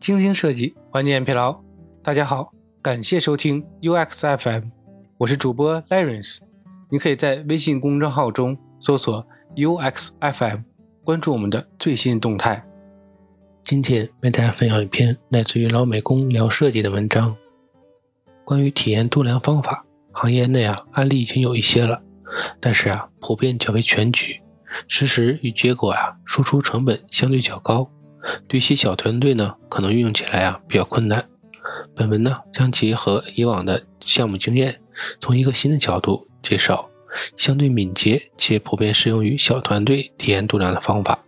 精心设计，缓解疲劳。大家好，感谢收听 UX FM，我是主播 Lawrence。你可以在微信公众号中搜索 UX FM，关注我们的最新动态。今天为大家分享一篇来自于老美工聊设计的文章，关于体验度量方法。行业内啊，案例已经有一些了，但是啊，普遍较为全局，实时与结果啊，输出成本相对较高。对一些小团队呢，可能运用起来啊比较困难。本文呢将结合以往的项目经验，从一个新的角度介绍相对敏捷且普遍适用于小团队体验度量的方法，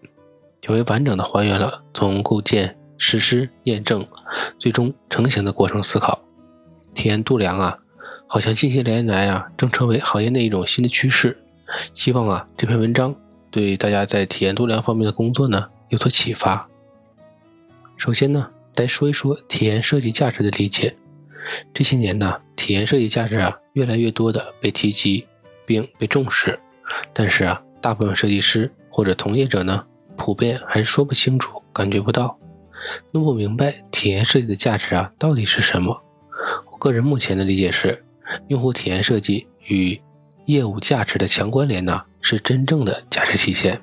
较为完整的还原了从构建、实施、验证，最终成型的过程思考。体验度量啊，好像近些年来啊正成为行业内一种新的趋势。希望啊这篇文章对大家在体验度量方面的工作呢有所启发。首先呢，来说一说体验设计价值的理解。这些年呢，体验设计价值啊，越来越多的被提及并被重视。但是啊，大部分设计师或者从业者呢，普遍还是说不清楚、感觉不到、弄不明白体验设计的价值啊到底是什么。我个人目前的理解是，用户体验设计与业务价值的强关联呢，是真正的价值体现。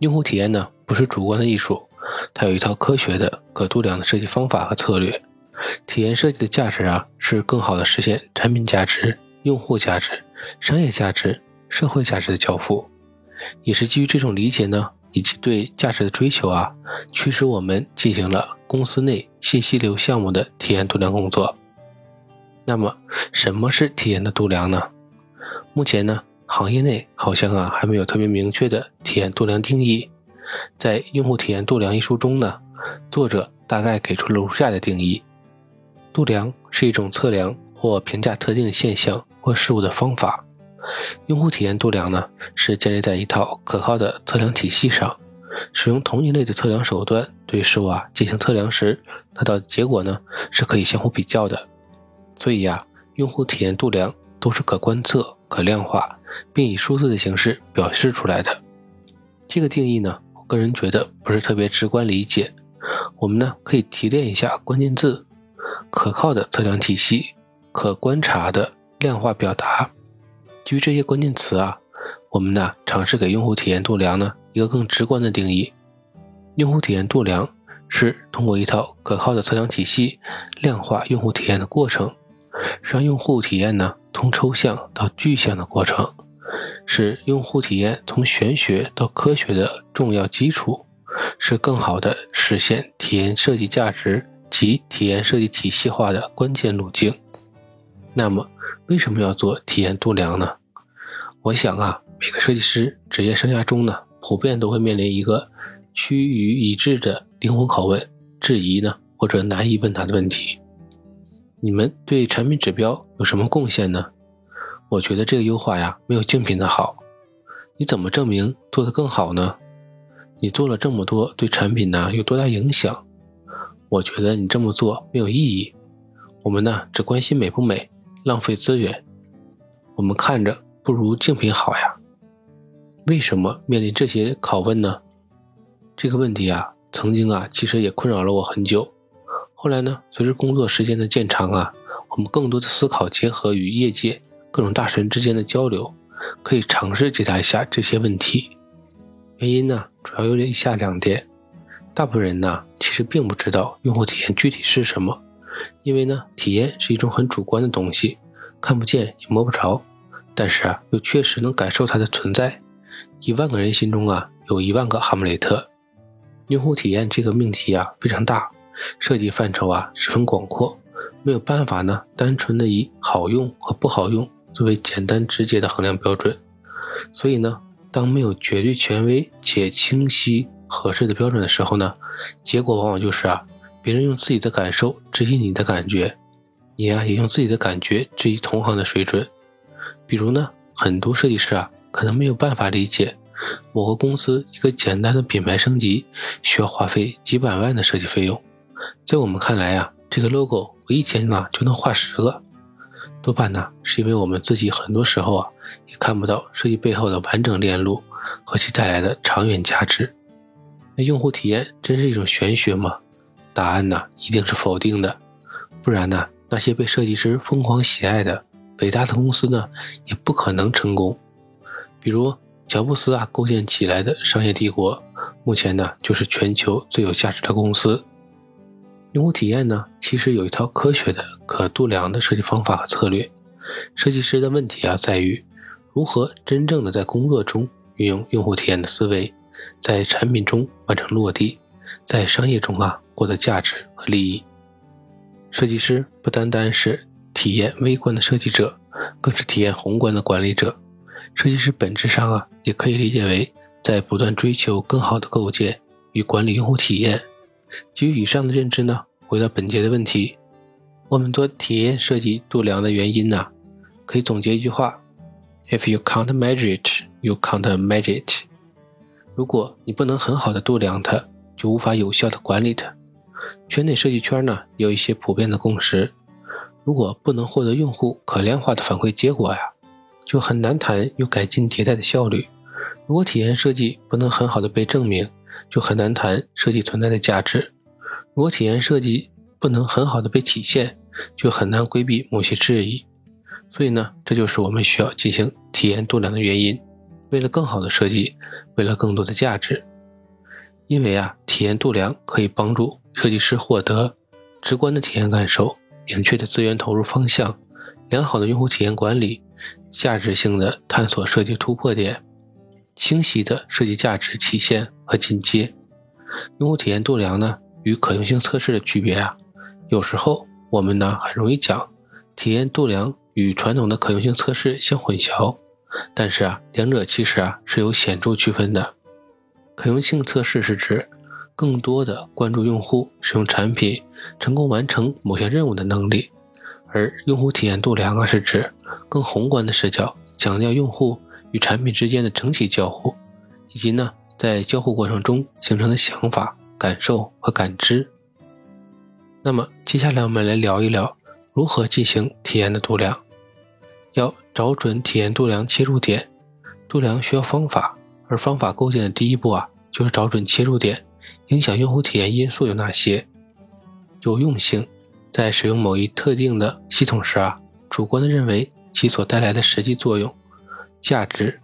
用户体验呢，不是主观的艺术。它有一套科学的、可度量的设计方法和策略。体验设计的价值啊，是更好的实现产品价值、用户价值、商业价值、社会价值的交付。也是基于这种理解呢，以及对价值的追求啊，驱使我们进行了公司内信息流项目的体验度量工作。那么，什么是体验的度量呢？目前呢，行业内好像啊，还没有特别明确的体验度量定义。在《用户体验度量》一书中呢，作者大概给出了如下的定义：度量是一种测量或评价特定现象或事物的方法。用户体验度量呢，是建立在一套可靠的测量体系上，使用同一类的测量手段对事物啊进行测量时，得到的结果呢是可以相互比较的。所以呀，用户体验度量都是可观测、可量化，并以数字的形式表示出来的。这个定义呢？个人觉得不是特别直观理解，我们呢可以提炼一下关键字：可靠的测量体系、可观察的量化表达。基于这些关键词啊，我们呢尝试给用户体验度量呢一个更直观的定义。用户体验度量是通过一套可靠的测量体系量化用户体验的过程，让用户体验呢从抽象到具象的过程。是用户体验从玄学到科学的重要基础，是更好的实现体验设计价值及体验设计体系化的关键路径。那么，为什么要做体验度量呢？我想啊，每个设计师职业生涯中呢，普遍都会面临一个趋于一致的灵魂拷问、质疑呢，或者难以问答的问题：你们对产品指标有什么贡献呢？我觉得这个优化呀，没有竞品的好。你怎么证明做得更好呢？你做了这么多，对产品呢有多大影响？我觉得你这么做没有意义。我们呢只关心美不美，浪费资源。我们看着不如竞品好呀。为什么面临这些拷问呢？这个问题啊，曾经啊其实也困扰了我很久。后来呢，随着工作时间的渐长啊，我们更多的思考结合与业界。各种大神之间的交流，可以尝试解答一下这些问题。原因呢，主要有以下两点：大部分人呢，其实并不知道用户体验具体是什么，因为呢，体验是一种很主观的东西，看不见也摸不着，但是啊，又确实能感受它的存在。一万个人心中啊，有一万个哈姆雷特。用户体验这个命题啊，非常大，涉及范畴啊，十分广阔，没有办法呢，单纯的以好用和不好用。作为简单直接的衡量标准，所以呢，当没有绝对权威且清晰合适的标准的时候呢，结果往往就是啊，别人用自己的感受质疑你的感觉，你啊也用自己的感觉质疑同行的水准。比如呢，很多设计师啊，可能没有办法理解某个公司一个简单的品牌升级需要花费几百万的设计费用，在我们看来啊，这个 logo 我一天呢就能画十个。多半呢，是因为我们自己很多时候啊，也看不到设计背后的完整链路和其带来的长远价值。那用户体验真是一种玄学吗？答案呢一定是否定的，不然呢，那些被设计师疯狂喜爱的伟大的公司呢，也不可能成功。比如乔布斯啊构建起来的商业帝国，目前呢就是全球最有价值的公司。用户体验呢，其实有一套科学的、可度量的设计方法和策略。设计师的问题啊，在于如何真正的在工作中运用用户体验的思维，在产品中完成落地，在商业中啊获得价值和利益。设计师不单单是体验微观的设计者，更是体验宏观的管理者。设计师本质上啊，也可以理解为在不断追求更好的构建与管理用户体验。基于以上的认知呢，回到本节的问题，我们做体验设计度量的原因呢，可以总结一句话：If you can't measure it, you can't manage it。如果你不能很好的度量它，就无法有效的管理它。圈内设计圈呢，有一些普遍的共识：如果不能获得用户可量化的反馈结果呀，就很难谈有改进迭代的效率。如果体验设计不能很好的被证明，就很难谈设计存在的价值。如果体验设计不能很好的被体现，就很难规避某些质疑。所以呢，这就是我们需要进行体验度量的原因。为了更好的设计，为了更多的价值。因为啊，体验度量可以帮助设计师获得直观的体验感受、明确的资源投入方向、良好的用户体验管理、价值性的探索设计突破点。清晰的设计价值体现和进阶，用户体验度量呢与可用性测试的区别啊，有时候我们呢很容易讲体验度量与传统的可用性测试相混淆，但是啊，两者其实啊是有显著区分的。可用性测试是指更多的关注用户使用产品成功完成某些任务的能力，而用户体验度量啊是指更宏观的视角，强调用户。与产品之间的整体交互，以及呢，在交互过程中形成的想法、感受和感知。那么，接下来我们来聊一聊如何进行体验的度量。要找准体验度量切入点，度量需要方法，而方法构建的第一步啊，就是找准切入点。影响用户体验因素有哪些？有用性，在使用某一特定的系统时啊，主观的认为其所带来的实际作用。价值、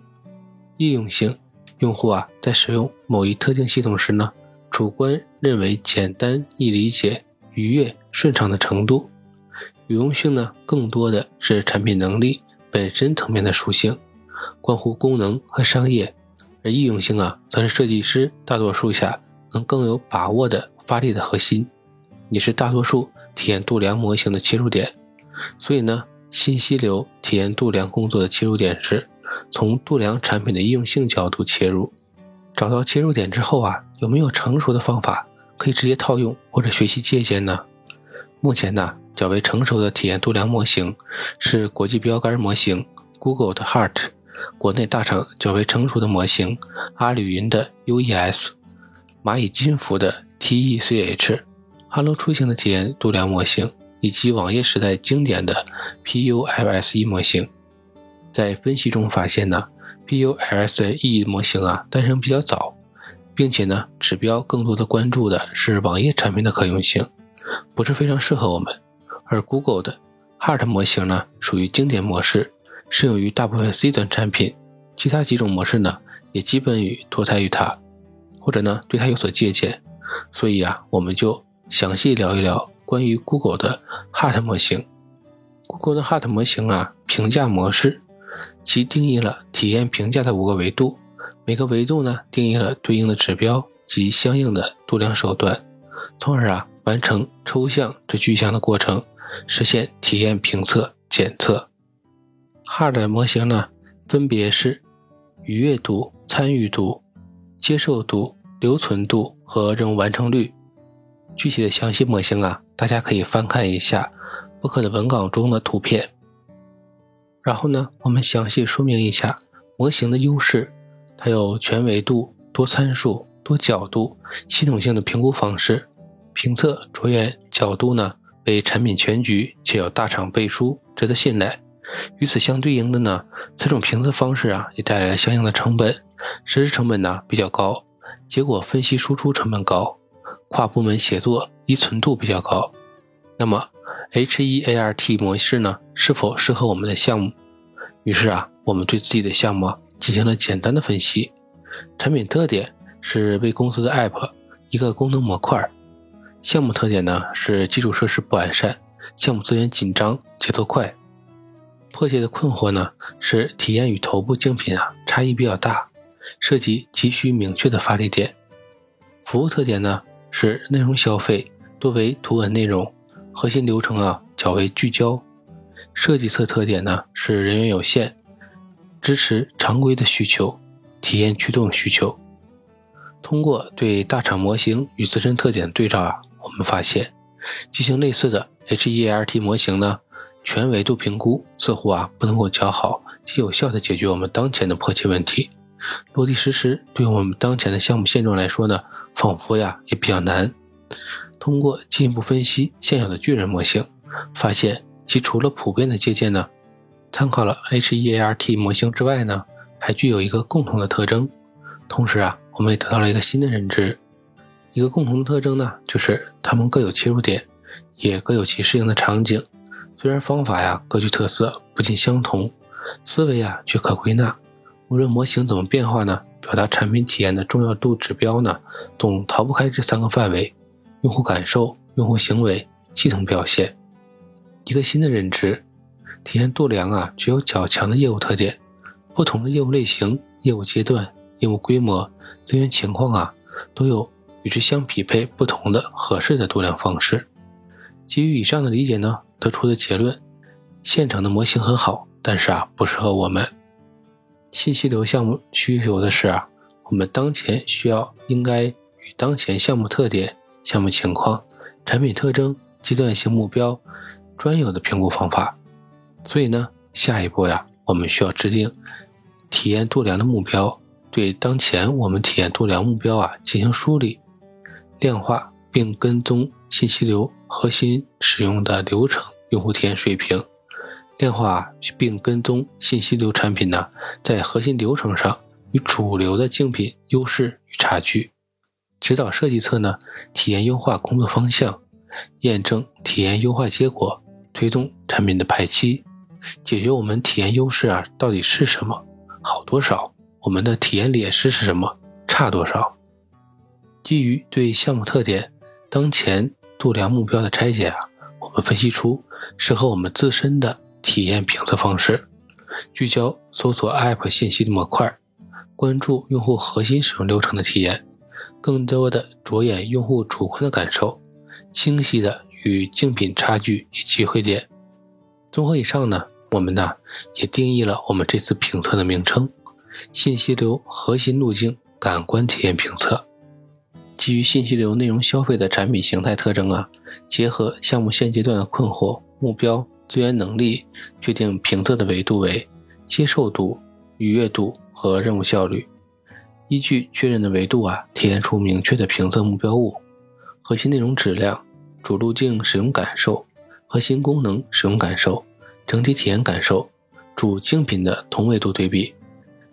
易用性，用户啊在使用某一特定系统时呢，主观认为简单易理解、愉悦顺畅的程度。有用性呢，更多的是产品能力本身层面的属性，关乎功能和商业；而易用性啊，则是设计师大多数下能更有把握的发力的核心，也是大多数体验度量模型的切入点。所以呢，信息流体验度量工作的切入点是。从度量产品的应用性角度切入，找到切入点之后啊，有没有成熟的方法可以直接套用或者学习借鉴呢？目前呢，较为成熟的体验度量模型是国际标杆模型 Google 的 Heart，国内大厂较为成熟的模型阿里云的 UES，蚂蚁金服的 TECH，Hello 出行的体验度量模型，以及网页时代经典的 PULSE 模型。在分析中发现呢，PULS 的意义模型啊诞生比较早，并且呢指标更多的关注的是网页产品的可用性，不是非常适合我们。而 Google 的 Hart 模型呢属于经典模式，适用于大部分 C 端产品，其他几种模式呢也基本与脱胎于它，或者呢对它有所借鉴。所以啊，我们就详细聊一聊关于 Google 的 Hart 模型。Google 的 Hart 模型啊评价模式。其定义了体验评价的五个维度，每个维度呢定义了对应的指标及相应的度量手段，从而啊完成抽象至具象的过程，实现体验评测检测。Hard 模型呢分别是愉悦度、参与度、接受度、留存度和任务完成率。具体的详细模型啊，大家可以翻看一下博客的文稿中的图片。然后呢，我们详细说明一下模型的优势。它有全维度、多参数、多角度、系统性的评估方式，评测着眼角度呢为产品全局，且有大厂背书，值得信赖。与此相对应的呢，此种评测方式啊也带来了相应的成本，实施成本呢比较高，结果分析输出成本高。跨部门协作依存度比较高。那么 HEART 模式呢，是否适合我们的项目？于是啊，我们对自己的项目进行了简单的分析。产品特点是为公司的 App 一个功能模块。项目特点呢是基础设施不完善，项目资源紧张，节奏快。迫切的困惑呢是体验与头部竞品啊差异比较大，涉及急需明确的发力点。服务特点呢是内容消费多为图文内容，核心流程啊较为聚焦。设计侧特点呢是人员有限，支持常规的需求，体验驱动需求。通过对大厂模型与自身特点的对照啊，我们发现进行类似的 HERT 模型呢。全维度评估似乎啊不能够较好及有效的解决我们当前的迫切问题，落地实施对我们当前的项目现状来说呢，仿佛呀也比较难。通过进一步分析现有的巨人模型，发现其除了普遍的借鉴呢，参考了 HEART 模型之外呢，还具有一个共同的特征。同时啊，我们也得到了一个新的认知，一个共同的特征呢，就是它们各有切入点，也各有其适应的场景。虽然方法呀各具特色，不尽相同，思维呀却可归纳。无论模型怎么变化呢，表达产品体验的重要度指标呢，总逃不开这三个范围：用户感受、用户行为、系统表现。一个新的认知，体验度量啊具有较强的业务特点。不同的业务类型、业务阶段、业务规模、资源情况啊，都有与之相匹配不同的合适的度量方式。基于以上的理解呢。得出的结论：现成的模型很好，但是啊，不适合我们。信息流项目需求的是啊，我们当前需要应该与当前项目特点、项目情况、产品特征、阶段性目标专有的评估方法。所以呢，下一步呀，我们需要制定体验度量的目标，对当前我们体验度量目标啊进行梳理、量化，并跟踪信息流核心使用的流程。用户体验水平，量化并跟踪信息流产品呢，在核心流程上与主流的竞品优势与差距，指导设计侧呢体验优化工作方向，验证体验优化结果，推动产品的排期，解决我们体验优势啊到底是什么，好多少，我们的体验劣势是什么，差多少，基于对项目特点、当前度量目标的拆解啊。我们分析出适合我们自身的体验评测方式，聚焦搜索 App 信息的模块，关注用户核心使用流程的体验，更多的着眼用户主观的感受，清晰的与竞品差距以及会点。综合以上呢，我们呢也定义了我们这次评测的名称：信息流核心路径感官体验评测。基于信息流内容消费的产品形态特征啊，结合项目现阶段的困惑、目标、资源能力，决定评测的维度为接受度、愉悦度和任务效率。依据确认的维度啊，体现出明确的评测目标物：核心内容质量、主路径使用感受、核心功能使用感受、整体体验感受、主竞品的同维度对比。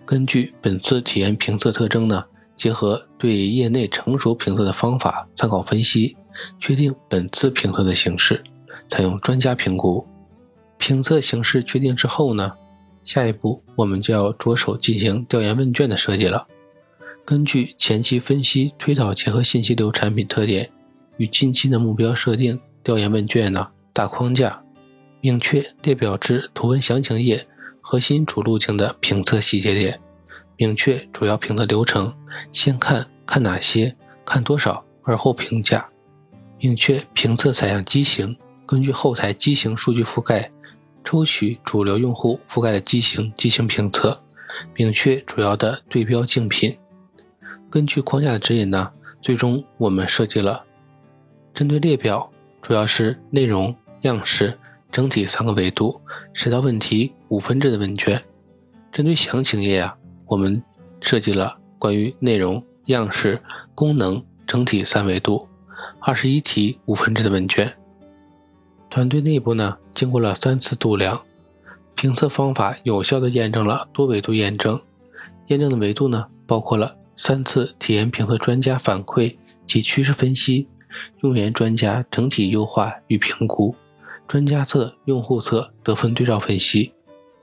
根据本次体验评测特征呢。结合对业内成熟评测的方法参考分析，确定本次评测的形式，采用专家评估。评测形式确定之后呢，下一步我们就要着手进行调研问卷的设计了。根据前期分析推导，结合信息流产品特点与近期的目标设定，调研问卷呢大框架，明确列表至图文详情页核心主路径的评测细节点。明确主要评测流程，先看看哪些，看多少，而后评价。明确评测采样机型，根据后台机型数据覆盖，抽取主流用户覆盖的机型进行评测。明确主要的对标竞品。根据框架的指引呢，最终我们设计了针对列表，主要是内容、样式、整体三个维度，十道问题五分制的问卷。针对详情页啊。我们设计了关于内容、样式、功能、整体三维度，二十一题五分制的问卷。团队内部呢，经过了三次度量，评测方法有效的验证了多维度验证。验证的维度呢，包括了三次体验评测专家反馈及趋势分析、用研专家整体优化与评估、专家测、用户测得分对照分析、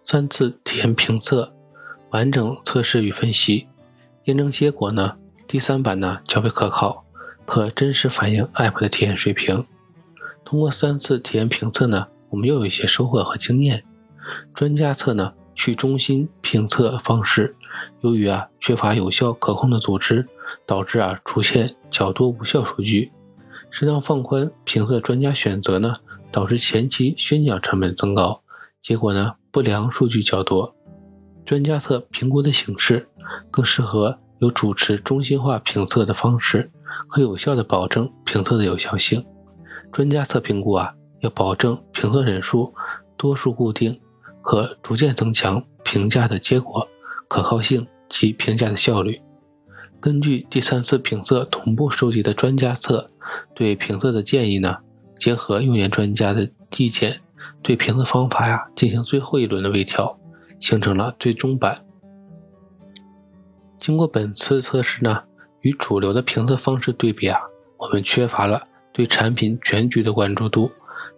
三次体验评测、完整测试与分析。验证结果呢，第三版呢较为可靠，可真实反映 App 的体验水平。通过三次体验评测呢，我们又有一些收获和经验。专家测呢？去中心评测方式，由于啊缺乏有效可控的组织，导致啊出现较多无效数据。适当放宽评测专家选择呢，导致前期宣讲成本增高，结果呢不良数据较多。专家测评估的形式更适合有主持中心化评测的方式，可有效的保证评测的有效性。专家测评估啊要保证评测人数多数固定。可逐渐增强评价的结果可靠性及评价的效率。根据第三次评测同步收集的专家测对评测的建议呢，结合用研专家的意见，对评测方法呀进行最后一轮的微调，形成了最终版。经过本次测试呢，与主流的评测方式对比啊，我们缺乏了对产品全局的关注度，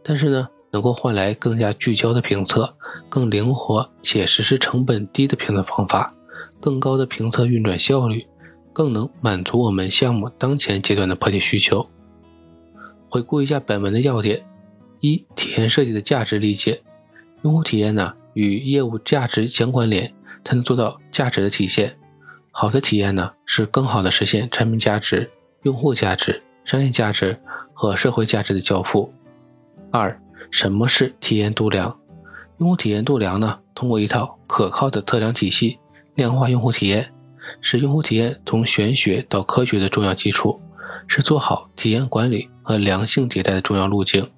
但是呢。能够换来更加聚焦的评测，更灵活且实施成本低的评测方法，更高的评测运转效率，更能满足我们项目当前阶段的迫切需求。回顾一下本文的要点：一、体验设计的价值理解。用户体验呢与业务价值相关联，才能做到价值的体现。好的体验呢是更好的实现产品价值、用户价值、商业价值和社会价值的交付。二。什么是体验度量？用户体验度量呢？通过一套可靠的测量体系，量化用户体验，使用户体验从玄学到科学的重要基础，是做好体验管理和良性迭代的重要路径，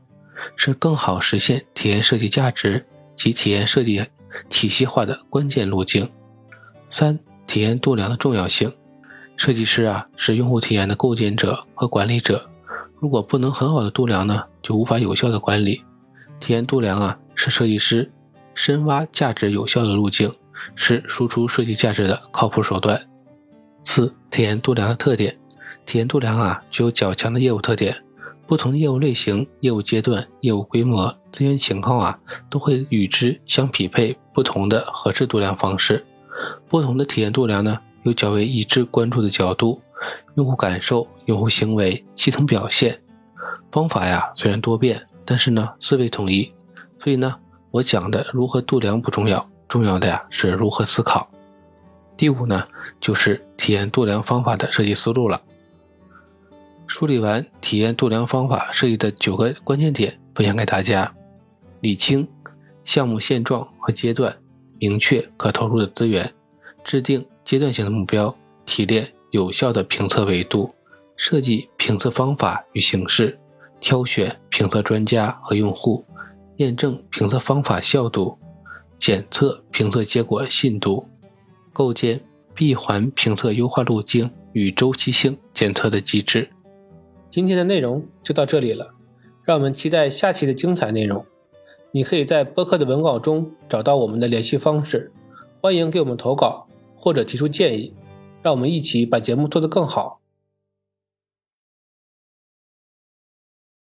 是更好实现体验设计价值及体验设计体系化的关键路径。三、体验度量的重要性。设计师啊，是用户体验的构建者和管理者，如果不能很好的度量呢，就无法有效的管理。体验度量啊，是设计师深挖价值有效的路径，是输出设计价值的靠谱手段。四、体验度量的特点。体验度量啊，具有较强的业务特点。不同的业务类型、业务阶段、业务规模、资源情况啊，都会与之相匹配不同的合适度量方式。不同的体验度量呢，有较为一致关注的角度：用户感受、用户行为、系统表现。方法呀，虽然多变。但是呢，思维统一，所以呢，我讲的如何度量不重要，重要的呀是如何思考。第五呢，就是体验度量方法的设计思路了。梳理完体验度量方法设计的九个关键点，分享给大家：理清项目现状和阶段，明确可投入的资源，制定阶段性的目标，提炼有效的评测维度，设计评测方法与形式。挑选评测专家和用户，验证评测方法效度，检测评测结果信度，构建闭环评测优化路径与周期性检测的机制。今天的内容就到这里了，让我们期待下期的精彩内容。你可以在播客的文稿中找到我们的联系方式，欢迎给我们投稿或者提出建议，让我们一起把节目做得更好。